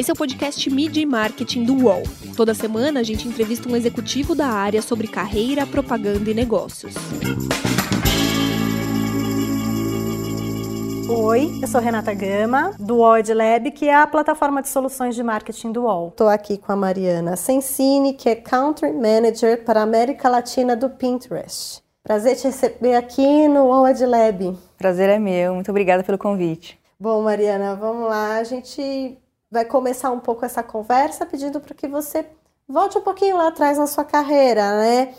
Esse é o podcast Mídia e Marketing do UOL. Toda semana a gente entrevista um executivo da área sobre carreira, propaganda e negócios. Oi, eu sou Renata Gama, do UOL Lab, que é a plataforma de soluções de marketing do UOL. Estou aqui com a Mariana Sensini, que é Country Manager para a América Latina do Pinterest. Prazer te receber aqui no UOL Lab. Prazer é meu, muito obrigada pelo convite. Bom, Mariana, vamos lá. A gente vai começar um pouco essa conversa pedindo para que você volte um pouquinho lá atrás na sua carreira, né?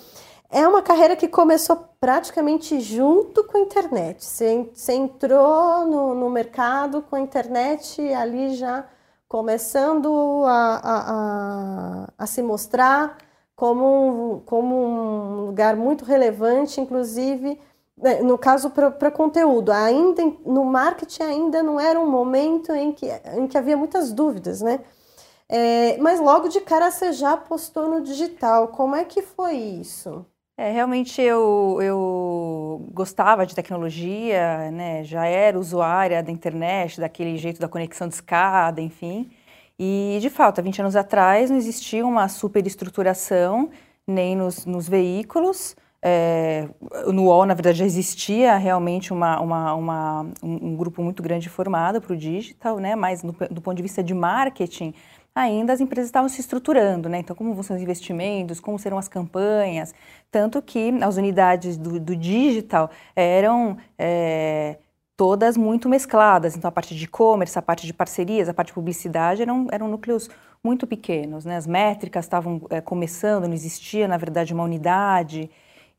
É uma carreira que começou praticamente junto com a internet. Você, entrou no, no, mercado com a internet ali já começando a, a, a, a se mostrar como um, como um lugar muito relevante, inclusive no caso para conteúdo. Ainda no marketing ainda não era um momento em que, em que havia muitas dúvidas, né? É, mas logo de cara você já postou no digital. Como é que foi isso? É, realmente eu, eu gostava de tecnologia, né? já era usuária da internet, daquele jeito da conexão de escada, enfim. E, de fato, há 20 anos atrás não existia uma superestruturação nem nos, nos veículos. É, no UOL, na verdade, já existia realmente uma, uma, uma um, um, grupo muito grande formado para o digital, né? mas no, do ponto de vista de marketing, ainda as empresas estavam se estruturando, né? Então, como vão ser os investimentos, como serão as campanhas, tanto que as unidades do, do digital eram é, todas muito mescladas. Então, a parte de e-commerce, a parte de parcerias, a parte de publicidade eram, eram núcleos muito pequenos, né? As métricas estavam é, começando, não existia, na verdade, uma unidade.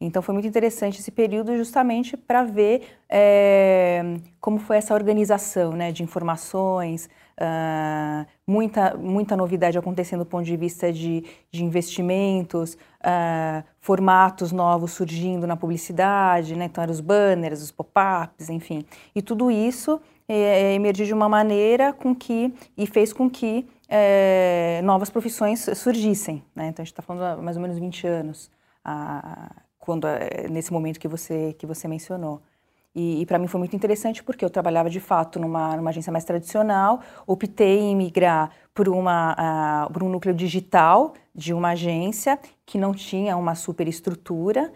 Então foi muito interessante esse período justamente para ver é, como foi essa organização né, de informações, uh, muita, muita novidade acontecendo do ponto de vista de, de investimentos, uh, formatos novos surgindo na publicidade, né, então eram os banners, os pop-ups, enfim. E tudo isso é, emergiu de uma maneira com que, e fez com que é, novas profissões surgissem. Né? Então a gente está falando há mais ou menos 20 anos quando eh, nesse momento que você que você mencionou. E, e para mim foi muito interessante porque eu trabalhava de fato numa, numa agência mais tradicional, optei em migrar por, uma, uh, por um núcleo digital de uma agência que não tinha uma superestrutura,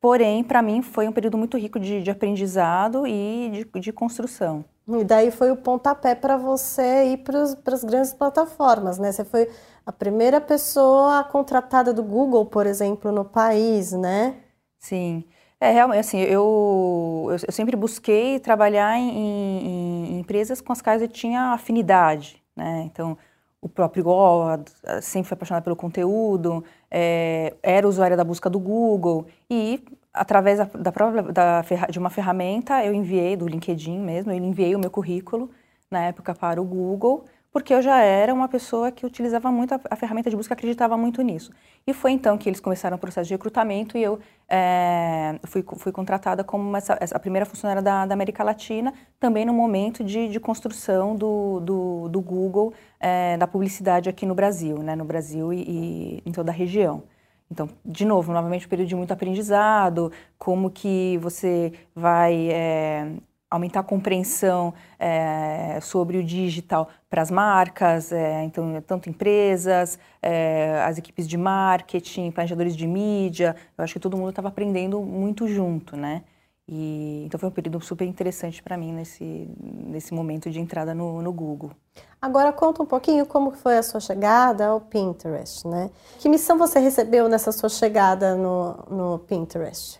porém para mim foi um período muito rico de, de aprendizado e de, de construção. E daí foi o pontapé para você ir para as grandes plataformas, né? Você foi a primeira pessoa contratada do Google, por exemplo, no país, né? Sim. É, realmente, assim, eu, eu, eu sempre busquei trabalhar em, em, em, empresas com as quais eu tinha afinidade, né? Então, o próprio Google, sempre foi apaixonada pelo conteúdo, é, era usuária da busca do Google e através da, da, própria, da, de uma ferramenta eu enviei do LinkedIn mesmo, eu enviei o meu currículo na época para o Google porque eu já era uma pessoa que utilizava muito a, a, ferramenta de busca, acreditava muito nisso. E foi então que eles começaram o processo de recrutamento e eu é, fui, fui contratada como essa, essa, a primeira funcionária da, da, América Latina, também no momento de, de construção do, do, do Google, é, da publicidade aqui no Brasil, né, no Brasil e, e em toda a região. Então, de novo, novamente, um período de muito aprendizado, como que você vai é, aumentar a compreensão é, sobre o digital para as marcas, é, então tanto empresas, é, as equipes de marketing, planejadores de mídia. Eu acho que todo mundo estava aprendendo muito junto, né? E, então foi um período super interessante para mim nesse, nesse momento de entrada no, no Google. Agora conta um pouquinho como foi a sua chegada ao Pinterest, né? Que missão você recebeu nessa sua chegada no, no Pinterest?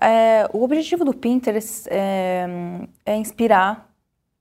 É, o objetivo do Pinterest é, é, inspirar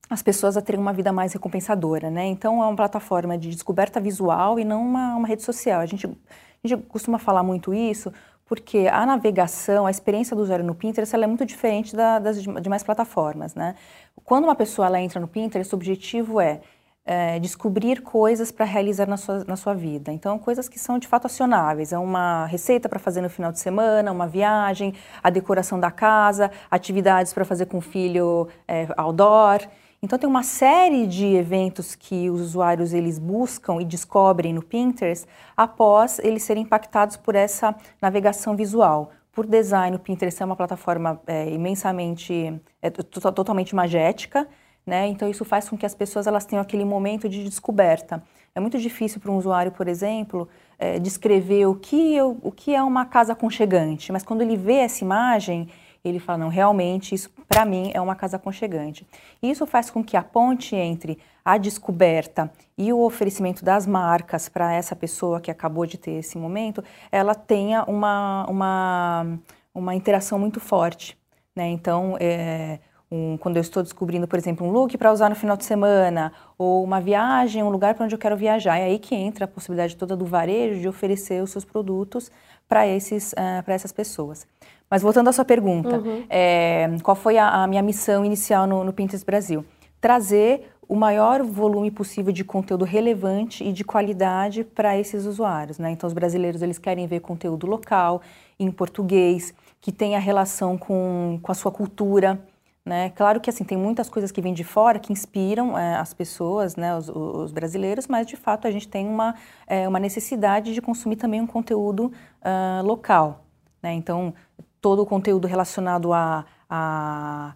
as pessoas a terem uma vida mais recompensadora, né? Então é uma plataforma de descoberta visual e não uma, uma rede social. A gente, a gente costuma falar muito isso porque a navegação, a experiência do usuário no Pinterest, ela é muito diferente da, das demais plataformas, né? Quando uma pessoa ela entra no Pinterest, o objetivo é é, descobrir coisas para realizar na sua, na sua vida. Então, coisas que são de fato acionáveis. É uma receita para fazer no final de semana, uma viagem, a decoração da casa, atividades para fazer com o filho é, outdoor. Então, tem uma série de eventos que os usuários eles buscam e descobrem no Pinterest após eles serem impactados por essa navegação visual. Por design, o Pinterest é uma plataforma é, imensamente, é, totalmente magética, né? Então isso faz com que as pessoas elas tenham aquele momento de descoberta. É muito difícil para um usuário, por exemplo, é, descrever o que, eu, o que é uma casa aconchegante, mas quando ele vê essa imagem, ele fala, não, realmente, isso para mim é uma casa aconchegante. E isso faz com que a ponte entre a descoberta e o oferecimento das marcas para essa pessoa que acabou de ter esse momento, ela tenha uma, uma, uma interação muito forte. Né? Então, é, um, quando eu estou descobrindo, por exemplo, um look para usar no final de semana, ou uma viagem, um lugar para onde eu quero viajar. É aí que entra a possibilidade toda do varejo de oferecer os seus produtos para esses uh, para essas pessoas. Mas voltando à sua pergunta, uhum. é, qual foi a, a, minha missão inicial no, no Pinterest Brasil? Trazer o maior volume possível de conteúdo relevante e de qualidade para esses usuários. Né? Então, os brasileiros eles querem ver conteúdo local, em português, que tenha relação com, com a sua cultura. Né? Claro que assim tem muitas coisas que vêm de fora que inspiram é, as pessoas, né, os, os, brasileiros, mas de fato a gente tem uma, é, uma necessidade de consumir também um conteúdo uh, local. Né? Então, todo o conteúdo relacionado a, a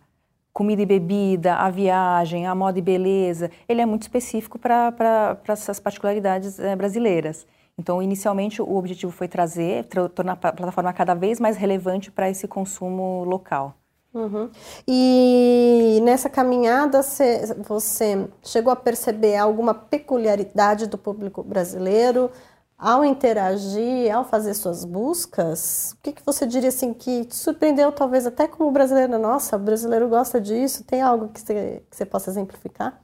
comida e bebida, a viagem, a moda e beleza, ele é muito específico para essas particularidades é, brasileiras. Então, inicialmente, o objetivo foi trazer, tornar a plataforma cada vez mais relevante para esse consumo local. Uhum. E nessa caminhada você chegou a perceber alguma peculiaridade do público brasileiro ao interagir, ao fazer suas buscas? O que, que você diria assim que te surpreendeu, talvez até como brasileiro? Nossa, o brasileiro gosta disso. Tem algo que você, que você possa exemplificar?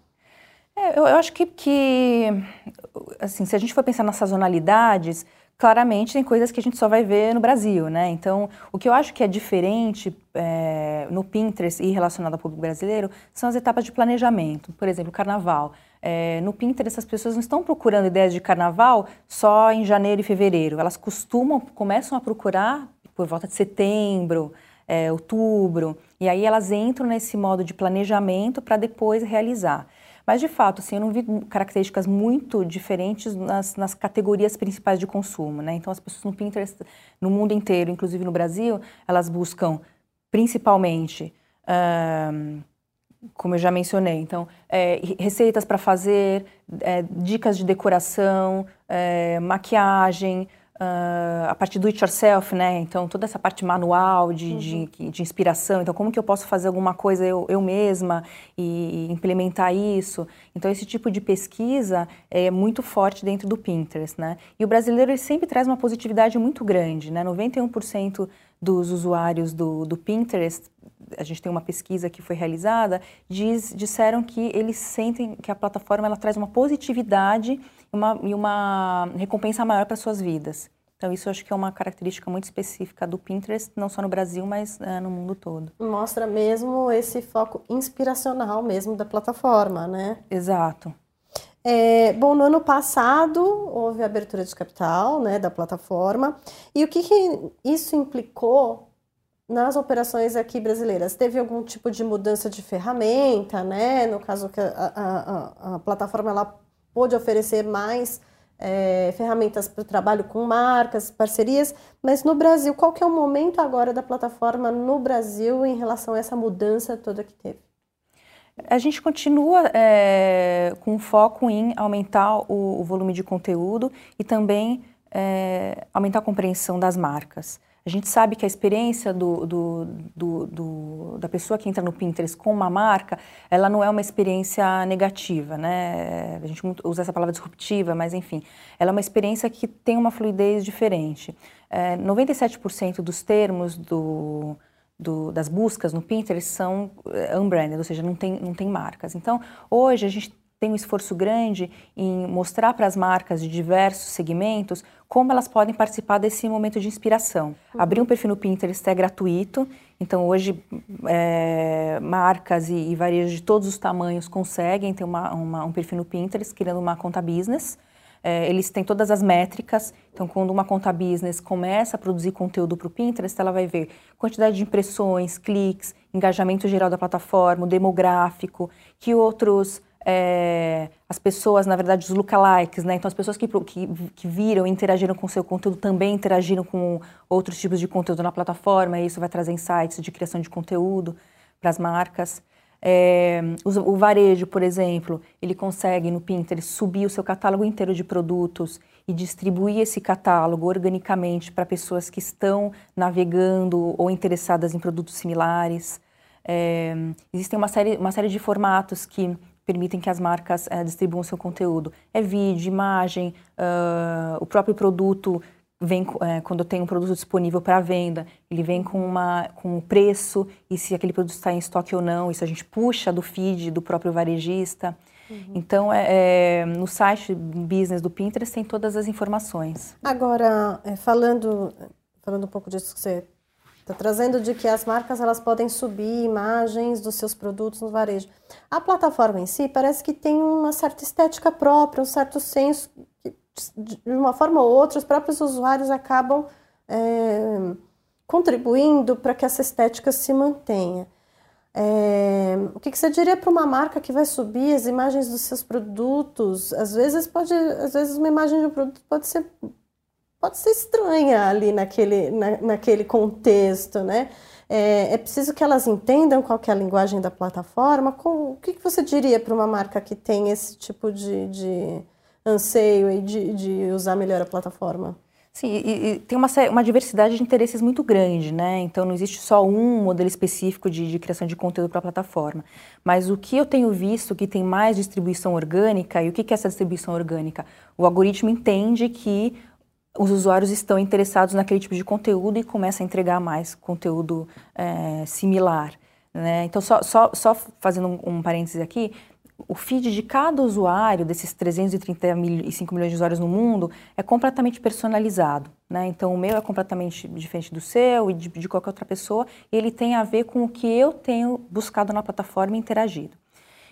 É, eu, eu, acho que, que, assim, se a gente for pensar nas sazonalidades, claramente tem coisas que a gente só vai ver no Brasil, né? Então, o que eu acho que é diferente é, no Pinterest e relacionado ao público brasileiro são as etapas de planejamento. Por exemplo, carnaval. É, no Pinterest, as pessoas não estão procurando ideias de carnaval só em janeiro e fevereiro. Elas costumam, começam a procurar por volta de setembro, é, outubro, e aí elas entram nesse modo de planejamento para depois realizar. Mas, de fato, assim, eu não vi características muito diferentes nas, nas categorias principais de consumo. Né? Então, as pessoas no Pinterest, no mundo inteiro, inclusive no Brasil, elas buscam principalmente, como eu já mencionei, então, é, receitas para fazer, é, dicas de decoração, é, maquiagem, Uh, a parte do it yourself, né? Então, toda essa parte manual de, uhum. de, de, inspiração. Então, como que eu posso fazer alguma coisa eu, eu mesma e, e, implementar isso? Então, esse tipo de pesquisa é muito forte dentro do Pinterest, né? E o brasileiro ele sempre traz uma positividade muito grande, né? 91% dos usuários do, do Pinterest a gente tem uma pesquisa que foi realizada, diz, disseram que eles sentem que a plataforma ela traz uma positividade uma, e uma recompensa maior para suas vidas. Então, isso eu acho que é uma característica muito específica do Pinterest, não só no Brasil, mas é, no mundo todo. Mostra mesmo esse foco inspiracional mesmo da plataforma, né? Exato. É, bom, no ano passado houve a abertura de capital né, da plataforma. E o que, que isso implicou nas operações aqui brasileiras? Teve algum tipo de mudança de ferramenta, né? No caso que a, a, a, a plataforma ela pôde oferecer mais é, ferramentas para o trabalho com marcas, parcerias, mas no Brasil, qual que é o momento agora da plataforma no Brasil em relação a essa mudança toda que teve? A gente continua é, com foco em aumentar o, o, volume de conteúdo e também é, aumentar a compreensão das marcas. A gente sabe que a experiência do, do, do, do, da pessoa que entra no Pinterest com uma marca, ela não é uma experiência negativa, né? A gente usa essa palavra disruptiva, mas enfim, ela é uma experiência que tem uma fluidez diferente. É, 97% dos termos do, do, das buscas no Pinterest são é, unbranded, ou seja, não tem, não tem marcas. Então, hoje a gente tem um esforço grande em mostrar para as marcas de diversos segmentos como elas podem participar desse momento de inspiração. Uhum. Abrir um perfil no Pinterest é gratuito, então hoje é, marcas e, e varejos de todos os tamanhos conseguem ter uma, uma, um perfil no Pinterest, criando uma conta business. É, eles têm todas as métricas, então quando uma conta business começa a produzir conteúdo para o Pinterest, ela vai ver quantidade de impressões, cliques, engajamento geral da plataforma, o demográfico, que outros é, as pessoas, na verdade, os lookalikes, né? Então, as pessoas que, que, que viram e interagiram com o seu conteúdo também interagiram com outros tipos de conteúdo na plataforma, e isso vai trazer insights de criação de conteúdo para as marcas. É, o, varejo, por exemplo, ele consegue no Pinterest subir o seu catálogo inteiro de produtos e distribuir esse catálogo organicamente para pessoas que estão navegando ou interessadas em produtos similares. É, existem uma série, uma série de formatos que permitem que as marcas é, distribuam seu conteúdo. É vídeo, imagem, uh, o próprio produto vem é, quando tem um produto disponível para venda, ele vem com uma com um preço e se aquele produto está em estoque ou não. Isso a gente puxa do feed do próprio varejista. Uhum. Então, é, é, no site business do Pinterest tem todas as informações. Agora, é, falando falando um pouco disso que você está trazendo de que as marcas elas podem subir imagens dos seus produtos no varejo. A plataforma em si parece que tem uma certa estética própria, um certo senso de uma forma ou outra, os próprios usuários acabam é, contribuindo para que essa estética se mantenha. É, o que, que, você diria para uma marca que vai subir as imagens dos seus produtos? Às vezes pode, às vezes uma imagem de um produto pode ser pode ser estranha ali naquele, na, naquele contexto, né? É, é, preciso que elas entendam qual é a linguagem da plataforma. Com, o que, que você diria para uma marca que tem esse tipo de, de anseio de, de usar melhor a plataforma? Sim, e, e tem uma, uma, diversidade de interesses muito grande, né? Então não existe só um modelo específico de, de criação de conteúdo para a plataforma. Mas o que eu tenho visto que tem mais distribuição orgânica, e o que, que é essa distribuição orgânica? O algoritmo entende que os usuários estão interessados naquele tipo de conteúdo e começa a entregar mais conteúdo é, similar. Né? Então, só, só, só fazendo um, um parêntese aqui, o feed de cada usuário, desses 335 milhões de usuários no mundo, é completamente personalizado. Né? Então, o meu é completamente diferente do seu e de, de, qualquer outra pessoa, ele tem a ver com o que eu tenho buscado na plataforma e interagido.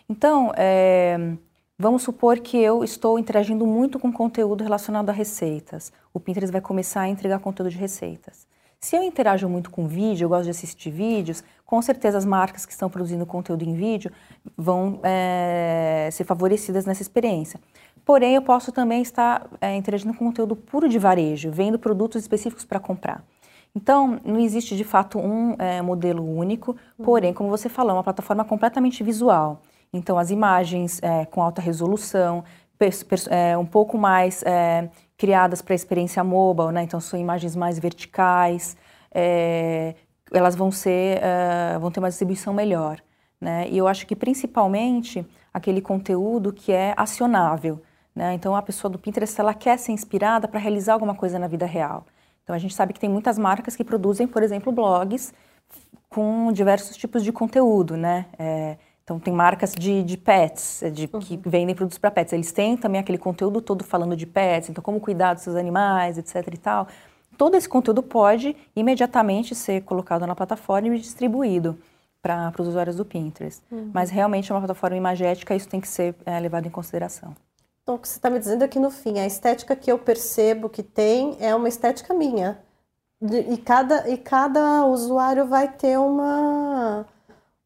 Então, é, vamos supor que eu estou interagindo muito com conteúdo relacionado a receitas. O Pinterest vai começar a entregar conteúdo de receitas. Se eu interajo muito com vídeo, eu gosto de assistir vídeos, com certeza as marcas que estão produzindo conteúdo em vídeo vão é, ser favorecidas nessa experiência. Porém, eu posso também estar é, interagindo com conteúdo puro de varejo, vendo produtos específicos para comprar. Então, não existe de fato um é, modelo único, porém, como você falou, é uma plataforma completamente visual. Então, as imagens é, com alta resolução, é, um pouco mais é, criadas para a experiência mobile, né? Então são imagens mais verticais, é, elas vão ser, uh, vão ter uma distribuição melhor, né? E eu acho que principalmente aquele conteúdo que é acionável, né? Então a pessoa do Pinterest ela quer ser inspirada para realizar alguma coisa na vida real. Então a gente sabe que tem muitas marcas que produzem, por exemplo, blogs com diversos tipos de conteúdo, né? É, então, tem marcas de, de pets, de, uhum. que vendem produtos para pets. Eles têm também aquele conteúdo todo falando de pets, então, como cuidar dos seus animais, etc. e tal. Todo esse conteúdo pode imediatamente ser colocado na plataforma e distribuído para os usuários do Pinterest. Uhum. Mas realmente é uma plataforma imagética, isso tem que ser é, levado em consideração. Então, o que você está me dizendo é que, no fim, a estética que eu percebo que tem é uma estética minha. E cada, e cada usuário vai ter uma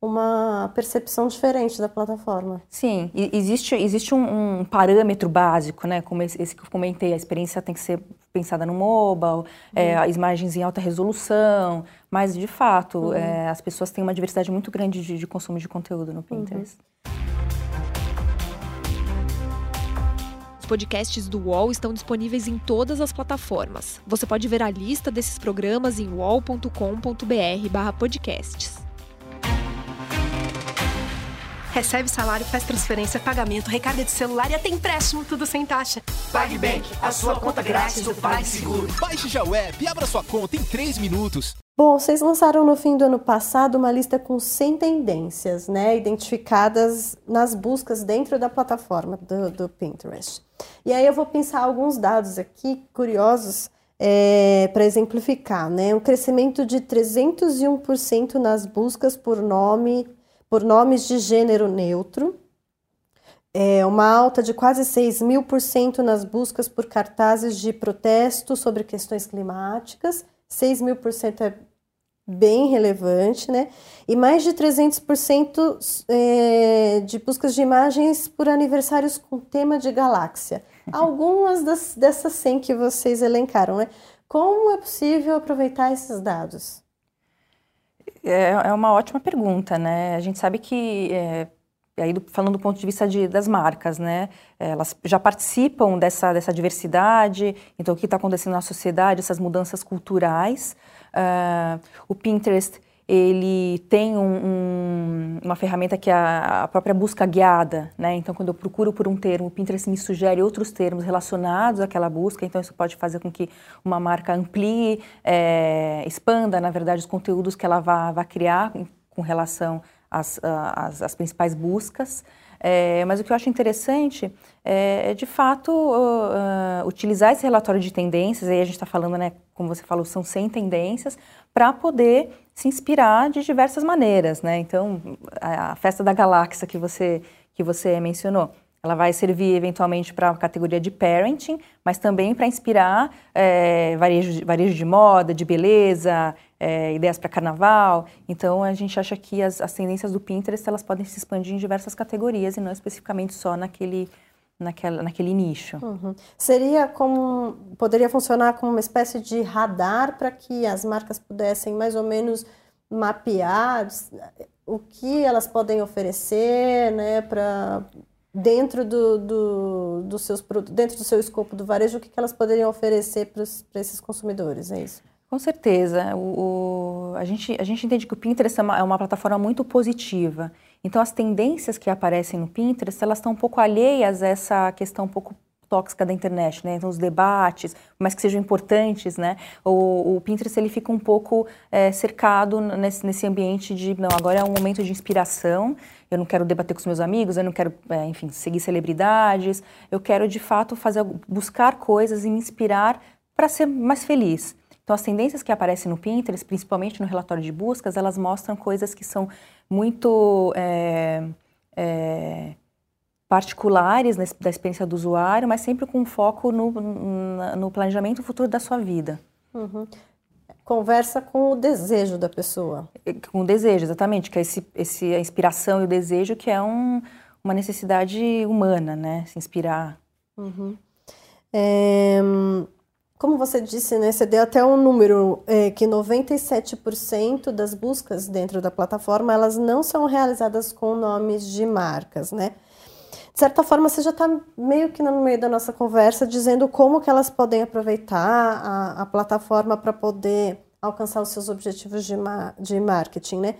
uma percepção diferente da plataforma. Sim, existe, existe um, um parâmetro básico, né? Como esse, esse, que eu comentei, a experiência tem que ser pensada no mobile, uhum. é, as imagens em alta resolução, mas de fato uhum. é, as pessoas têm uma diversidade muito grande de, de consumo de conteúdo no Pinterest. Uhum. Os podcasts do UOL estão disponíveis em todas as plataformas. Você pode ver a lista desses programas em uol.com.br/podcasts. Recebe salário, faz transferência, pagamento, recarga de celular e até empréstimo, tudo sem taxa. PagBank, a sua conta grátis do PagSeguro. Baixe já o app e abra sua conta em 3 minutos. Bom, vocês lançaram no fim do ano passado uma lista com 100 tendências, né, identificadas nas buscas dentro da plataforma do, do Pinterest. E aí eu vou pensar alguns dados aqui curiosos é, para exemplificar, né? Um crescimento de 301% nas buscas por nome por nomes de gênero neutro, é uma alta de quase 6 mil por cento nas buscas por cartazes de protesto sobre questões climáticas, 6 mil por cento é bem relevante, né? E mais de 300% é, de buscas de imagens por aniversários com tema de galáxia. Algumas das, dessas 100 que vocês elencaram, né? Como é possível aproveitar esses dados? É, é uma ótima pergunta, né? A gente sabe que é, aí falando do ponto de vista de, das marcas, né? Elas já participam dessa, dessa diversidade, então o que está acontecendo na sociedade, essas mudanças culturais. Uh, o Pinterest ele tem um, um, uma ferramenta que é a, própria busca guiada, né? Então, quando eu procuro por um termo, o Pinterest me sugere outros termos relacionados àquela busca. Então, isso pode fazer com que uma marca amplie, é, expanda, na verdade, os conteúdos que ela vai criar com relação às, às, às principais buscas. É, mas o que eu acho interessante é, é de fato, uh, utilizar esse relatório de tendências, aí a gente está falando, né, como você falou, são 100 tendências, para poder se inspirar de diversas maneiras, né? Então, a, festa da galáxia que você, que você mencionou, ela vai servir eventualmente para a categoria de parenting, mas também para inspirar é, varejo, varejo de moda, de beleza, é, ideias para carnaval. Então, a gente acha que as, as tendências do Pinterest elas podem se expandir em diversas categorias e não especificamente só naquele naquela, naquele nicho. Uhum. Seria como poderia funcionar como uma espécie de radar para que as marcas pudessem mais ou menos mapear o que elas podem oferecer, né, para dentro do, do, do seus dentro do seu escopo do varejo, o que, que elas poderiam oferecer para esses consumidores, é isso? Com certeza. O, o, a, gente, a gente entende que o Pinterest é uma, é uma plataforma muito positiva. Então, as tendências que aparecem no Pinterest, elas estão um pouco alheias a essa questão um pouco tóxica da internet, né? Então, os debates, mas que sejam importantes, né? O, o Pinterest, ele fica um pouco é, cercado nesse, nesse ambiente de, não, agora é um momento de inspiração, eu não quero debater com os meus amigos, eu não quero, é, enfim, seguir celebridades, eu quero, de fato, fazer, buscar coisas e me inspirar para ser mais feliz. Então, as tendências que aparecem no Pinterest, principalmente no relatório de buscas, elas mostram coisas que são muito é, é, particulares da experiência do usuário, mas sempre com foco no, no planejamento futuro da sua vida. Uhum. Conversa com o desejo da pessoa. Com o desejo, exatamente, que é esse, esse, a inspiração e o desejo que é um, uma necessidade humana, né? Se inspirar. Uhum. É, como você disse, né, você deu até um número é, que 97% das buscas dentro da plataforma elas não são realizadas com nomes de marcas, né? De certa forma, você já está meio que no meio da nossa conversa dizendo como que elas podem aproveitar a, a plataforma para poder alcançar os seus objetivos de, ma de marketing, né?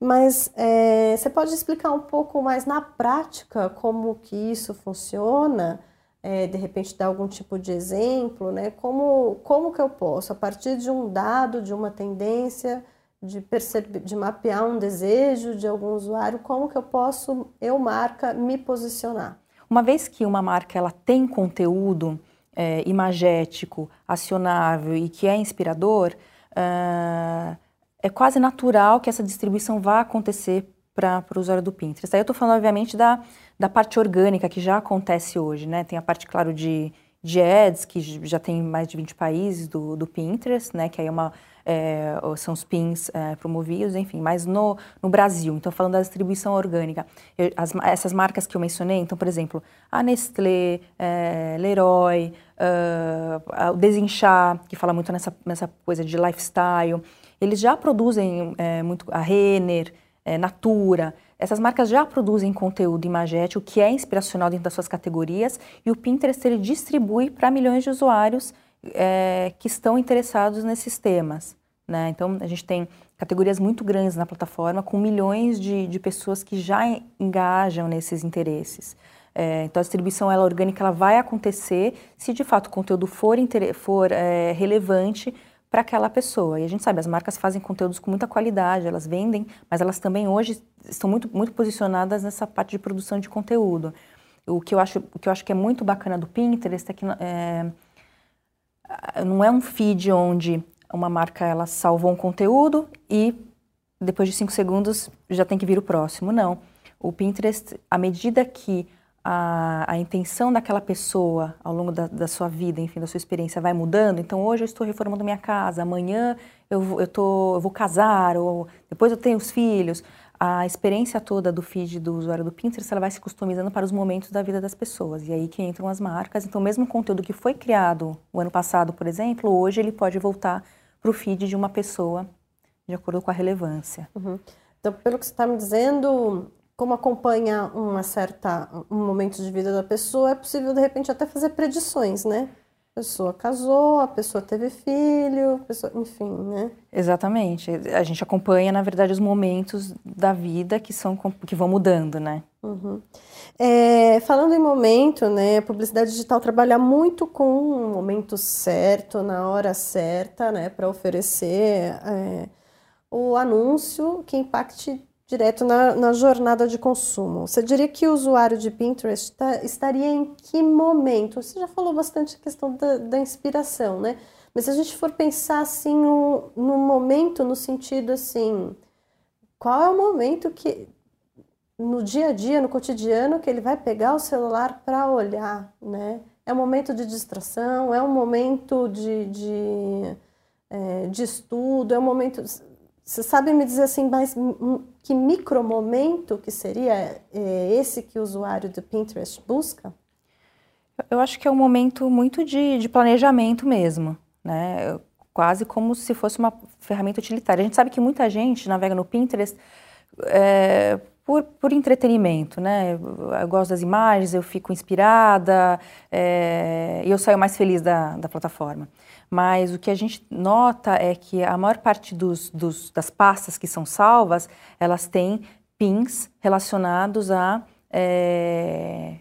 Mas é, você pode explicar um pouco mais na prática como que isso funciona? É, de repente dar algum tipo de exemplo, né? Como, como que eu posso, a partir de um dado, de uma tendência, de perceber, de mapear um desejo de algum usuário, como que eu posso, eu marca, me posicionar? Uma vez que uma marca ela tem conteúdo é, imagético, acionável e que é inspirador, uh, é quase natural que essa distribuição vá acontecer para o usuário do Pinterest. Aí eu estou falando, obviamente, da, da parte orgânica que já acontece hoje, né? Tem a parte, claro, de, de ads, que já tem mais de 20 países do, do Pinterest, né? Que aí é uma, é, são os pins é, promovidos, enfim, mas no, no Brasil, então falando da distribuição orgânica, eu, as, essas marcas que eu mencionei, então, por exemplo, a Nestlé, é, Leroy, uh, o Desinchar, que fala muito nessa, nessa coisa de lifestyle, eles já produzem é, muito, a Renner, é, Natura. Essas marcas já produzem conteúdo imagético que é inspiracional dentro das suas categorias e o Pinterest ele distribui para milhões de usuários é, que estão interessados nesses temas. Né? Então, a gente tem categorias muito grandes na plataforma com milhões de, de pessoas que já engajam nesses interesses. É, então, a distribuição ela, orgânica ela vai acontecer se de fato o conteúdo for, for é, relevante para aquela pessoa. E a gente sabe, as marcas fazem conteúdos com muita qualidade, elas vendem, mas elas também hoje estão muito, muito posicionadas nessa parte de produção de conteúdo. O que eu acho, o que eu acho que é muito bacana do Pinterest é que é, não é um feed onde uma marca ela salvou um conteúdo e depois de cinco segundos já tem que vir o próximo. Não. O Pinterest, à medida que a, a intenção daquela pessoa ao longo da, da, sua vida, enfim, da sua experiência vai mudando. Então, hoje eu estou reformando minha casa, amanhã eu, eu, tô, eu vou casar, ou depois eu tenho os filhos. A experiência toda do feed do usuário do Pinterest ela vai se customizando para os momentos da vida das pessoas. E aí que entram as marcas. Então, mesmo o conteúdo que foi criado o ano passado, por exemplo, hoje ele pode voltar para o feed de uma pessoa de acordo com a relevância. Uhum. Então, pelo que você está me dizendo, como acompanha uma certa um momento de vida da pessoa, é possível de repente até fazer predições, né? A pessoa casou, a pessoa teve filho, pessoa, enfim, né? Exatamente. A gente acompanha, na verdade, os momentos da vida que são que vão mudando, né? Uhum. É, falando em momento, né? A publicidade digital trabalha muito com o momento certo, na hora certa, né? Para oferecer é, o anúncio que impacte direto na, na, jornada de consumo. Você diria que o usuário de Pinterest tá, estaria em que momento? Você já falou bastante a questão da, da inspiração, né? Mas se a gente for pensar assim no, no momento, no sentido assim, qual é o momento que no dia a dia, no cotidiano, que ele vai pegar o celular para olhar, né? É um momento de distração, é um momento de, de, é, de estudo, é um momento você sabe me dizer assim, mas que micromomento que seria é, esse que o usuário do Pinterest busca? Eu acho que é um momento muito de, de planejamento mesmo, né? Quase como se fosse uma ferramenta utilitária. A gente sabe que muita gente navega no Pinterest é, por, por, entretenimento, né? Eu gosto das imagens, eu fico inspirada é, e eu saio mais feliz da, da plataforma. Mas o que a gente nota é que a maior parte dos, dos, das pastas que são salvas, elas têm pins relacionados a, é,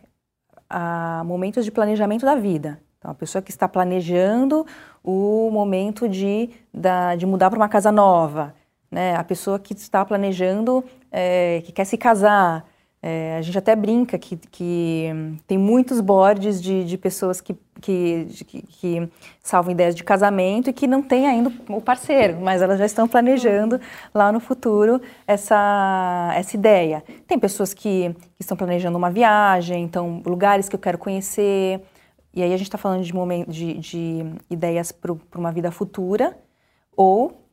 a momentos de planejamento da vida. Então, a pessoa que está planejando o momento de, da, de mudar para uma casa nova, né? a pessoa que está planejando, é, que quer se casar, é, a gente até brinca que, que tem muitos boards de, de pessoas que, que, que, que, salvam ideias de casamento e que não têm ainda o parceiro, mas elas já estão planejando lá no futuro essa, essa ideia. Tem pessoas que, que estão planejando uma viagem, então lugares que eu quero conhecer. E aí a gente está falando de, momento, de, de ideias para uma vida futura ou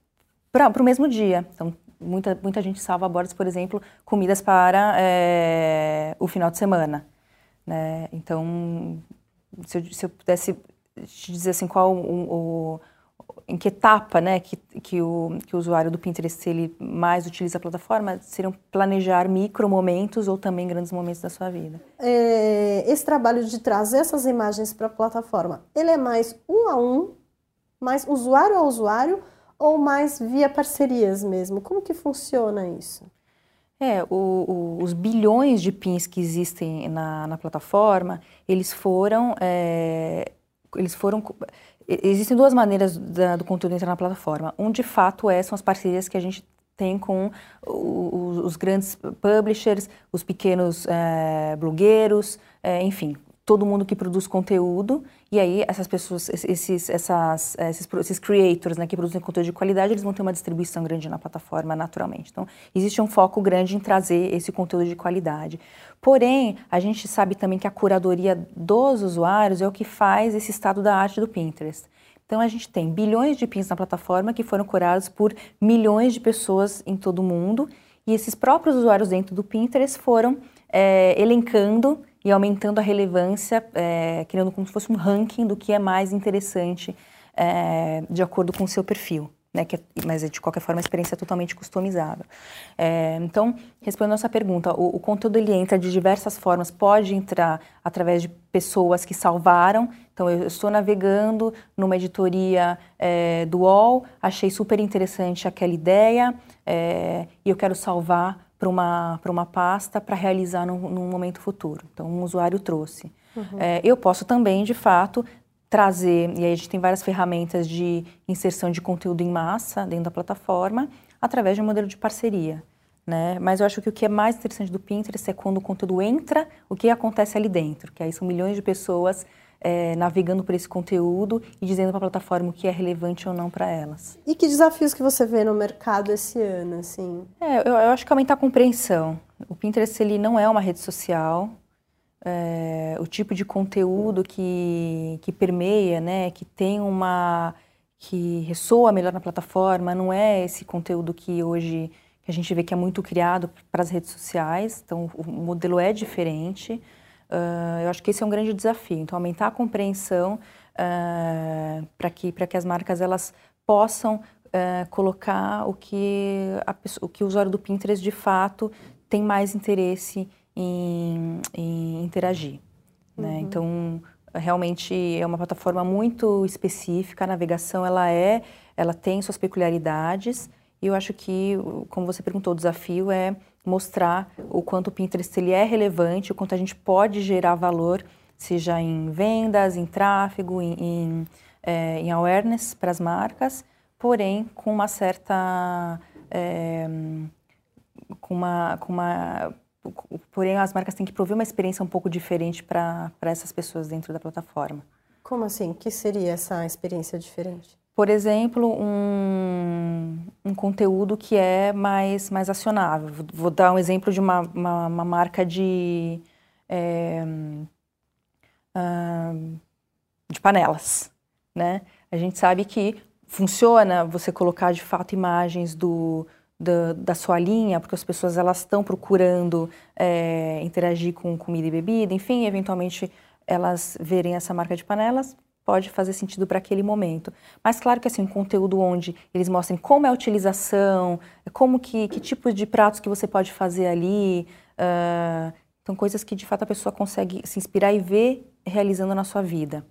para o mesmo dia. Então, muita, muita gente salva bordas, por exemplo, comidas para é, o final de semana. Né? Então, se eu, se eu, pudesse te dizer assim, qual o, o, em que etapa né, que, que, o, que o usuário do Pinterest ele mais utiliza a plataforma, seriam planejar micro momentos ou também grandes momentos da sua vida. É, esse trabalho de trazer essas imagens para a plataforma, ele é mais um a um, mais usuário a usuário, ou mais via parcerias mesmo? Como que funciona isso? É, o, o, os bilhões de pins que existem na, na plataforma, eles foram, é, eles foram, existem duas maneiras da, do conteúdo entrar na plataforma. Um, de fato, é, são as parcerias que a gente tem com os, grandes publishers, os pequenos é, blogueiros, é, enfim, todo mundo que produz conteúdo e aí essas pessoas, esses, essas, esses, esses creators né, que produzem conteúdo de qualidade, eles vão ter uma distribuição grande na plataforma naturalmente. Então, existe um foco grande em trazer esse conteúdo de qualidade. Porém, a gente sabe também que a curadoria dos usuários é o que faz esse estado da arte do Pinterest. Então, a gente tem bilhões de pins na plataforma que foram curados por milhões de pessoas em todo o mundo e esses próprios usuários dentro do Pinterest foram é, elencando e aumentando a relevância, é, criando como se fosse um ranking do que é mais interessante é, de acordo com o seu perfil. Né, que, é, mas de qualquer forma a experiência é totalmente customizável. É, então, respondendo a nossa pergunta, o, o, conteúdo ele entra de diversas formas, pode entrar através de pessoas que salvaram. Então, eu, eu estou navegando numa editoria é, do UOL, achei super interessante aquela ideia é, e eu quero salvar para uma, uma pasta para realizar num, num, momento futuro. Então, um usuário trouxe. Uhum. É, eu posso também, de fato, trazer, e aí a gente tem várias ferramentas de inserção de conteúdo em massa dentro da plataforma, através de um modelo de parceria. Né? Mas eu acho que o que é mais interessante do Pinterest é quando o conteúdo entra, o que acontece ali dentro, que aí são milhões de pessoas é, navegando por esse conteúdo e dizendo para a plataforma o que é relevante ou não para elas. E que desafios que você vê no mercado esse ano, assim? É, eu, eu acho que aumentar a compreensão. O Pinterest ele não é uma rede social. É, o tipo de conteúdo que, que permeia, né, que tem uma que ressoa melhor na plataforma, não é esse conteúdo que hoje que a gente vê que é muito criado para as redes sociais. Então o modelo é diferente. Uh, eu acho que esse é um grande desafio. Então, aumentar a compreensão uh, para que, que as marcas elas possam uh, colocar o que, a, o que o usuário do Pinterest de fato tem mais interesse em, em interagir. Né? Uhum. Né? Então, realmente é uma plataforma muito específica, a navegação ela é, ela tem suas peculiaridades, e eu acho que, como você perguntou, o desafio é mostrar o quanto o Pinterest ele é relevante, o quanto a gente pode gerar valor, seja em vendas, em tráfego, em, em, é, em awareness para as marcas, porém com uma certa... É, com uma, com uma porém as marcas têm que prover uma experiência um pouco diferente para essas pessoas dentro da plataforma. Como assim? O que seria essa experiência diferente? Por exemplo, um, um conteúdo que é mais, mais acionável. Vou dar um exemplo de uma, uma, uma marca de, é, uh, de panelas. Né? A gente sabe que funciona você colocar de fato imagens do, da, da, sua linha, porque as pessoas elas estão procurando é, interagir com comida e bebida, enfim, eventualmente elas verem essa marca de panelas, pode fazer sentido para aquele momento. Mas claro que assim, um conteúdo onde eles mostrem como é a utilização, como que, que tipo de pratos que você pode fazer ali, uh, então coisas que de fato a pessoa consegue se inspirar e ver realizando na sua vida.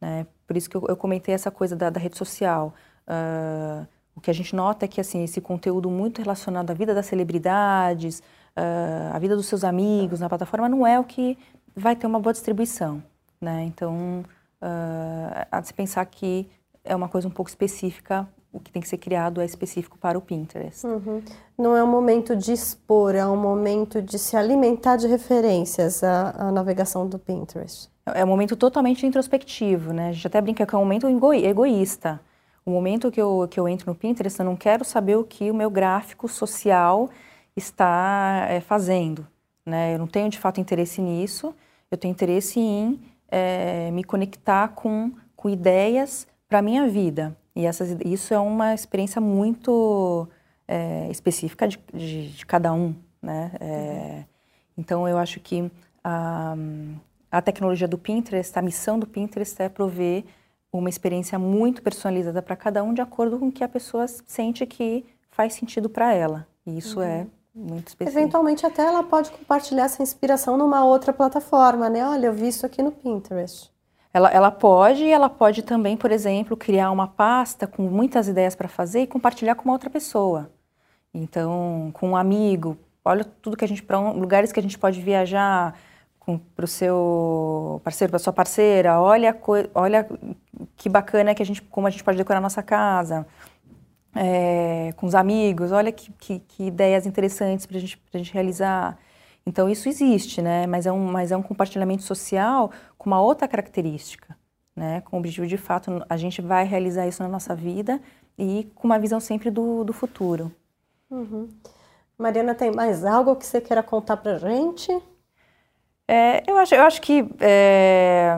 Né? Por isso que eu, eu comentei essa coisa da, da rede social. Uh, o que a gente nota é que assim esse conteúdo muito relacionado à vida das celebridades, uh, à vida dos seus amigos na plataforma não é o que vai ter uma boa distribuição, né? Então, uh, há de se pensar que é uma coisa um pouco específica, o que tem que ser criado é específico para o Pinterest. Uhum. Não é um momento de expor, é um momento de se alimentar de referências à, à navegação do Pinterest. É um momento totalmente introspectivo, né? A gente até brinca que é um momento egoísta. O momento que eu, que eu entro no Pinterest, eu não quero saber o que o meu gráfico social está é, fazendo. Né? Eu não tenho de fato interesse nisso, eu tenho interesse em é, me conectar com, com ideias para a minha vida. E essas, isso é uma experiência muito é, específica de, de, de, cada um. Né? Uhum. Então, eu acho que a, a tecnologia do Pinterest, a missão do Pinterest é prover uma experiência muito personalizada para cada um, de acordo com o que a pessoa sente que faz sentido para ela. E isso é uhum. é muito específico. Eventualmente até ela pode compartilhar essa inspiração numa outra plataforma, né? Olha, eu vi isso aqui no Pinterest. Ela, ela pode, ela pode também, por exemplo, criar uma pasta com muitas ideias para fazer e compartilhar com uma outra pessoa. Então, com um amigo, olha tudo que a gente para lugares que a gente pode viajar, para o seu parceiro, para sua parceira, olha, olha que bacana que a gente, como a gente pode decorar a nossa casa, é, com os amigos, olha que, que, que ideias interessantes para gente, a gente realizar. Então isso existe, né? Mas é um, mas é um compartilhamento social com uma outra característica, né? Com o objetivo de fato a gente vai realizar isso na nossa vida e com uma visão sempre do, do futuro. Uhum. Mariana, tem mais algo que você queira contar para gente? É, eu, acho, eu acho que é,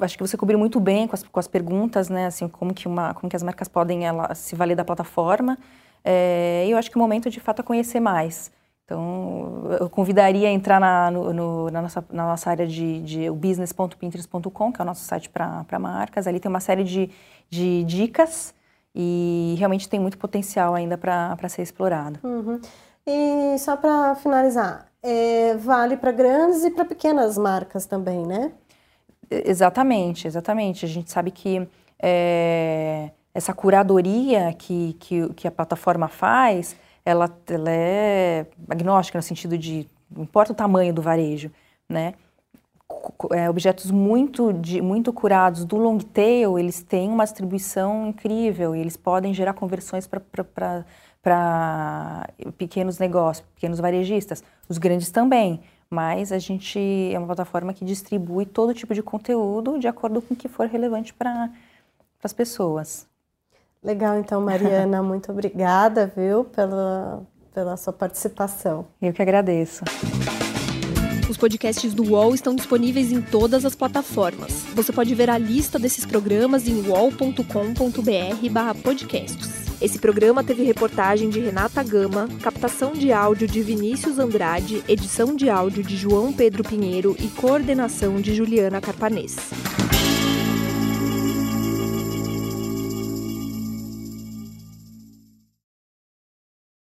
acho que você cobriu muito bem com as, com as perguntas, né? Assim, como que uma, como que as marcas podem ela, se valer da plataforma. É, eu acho que o momento de fato é conhecer mais. Então, eu convidaria a entrar na, no, no, na, nossa, na nossa área de, de business.pinterest.com, que é o nosso site para marcas. Ali tem uma série de, de dicas e realmente tem muito potencial ainda para ser explorado. Uhum. E só para finalizar, é, vale para grandes e para pequenas marcas também, né? Exatamente, exatamente. A gente sabe que é, essa curadoria que, que, que, a plataforma faz, ela, ela é agnóstica no sentido de não importa o tamanho do varejo, né? É, objetos muito, de, muito curados do long tail, eles têm uma distribuição incrível e eles podem gerar conversões para pequenos negócios, pequenos varejistas, os grandes também, mas a gente é uma plataforma que distribui todo tipo de conteúdo de acordo com o que for relevante para as pessoas. Legal, então, Mariana, muito obrigada, viu, pela, pela sua participação. Eu que agradeço. Os podcasts do UOL estão disponíveis em todas as plataformas. Você pode ver a lista desses programas em uol.com.br/podcasts. Esse programa teve reportagem de Renata Gama, captação de áudio de Vinícius Andrade, edição de áudio de João Pedro Pinheiro e coordenação de Juliana Carpanês.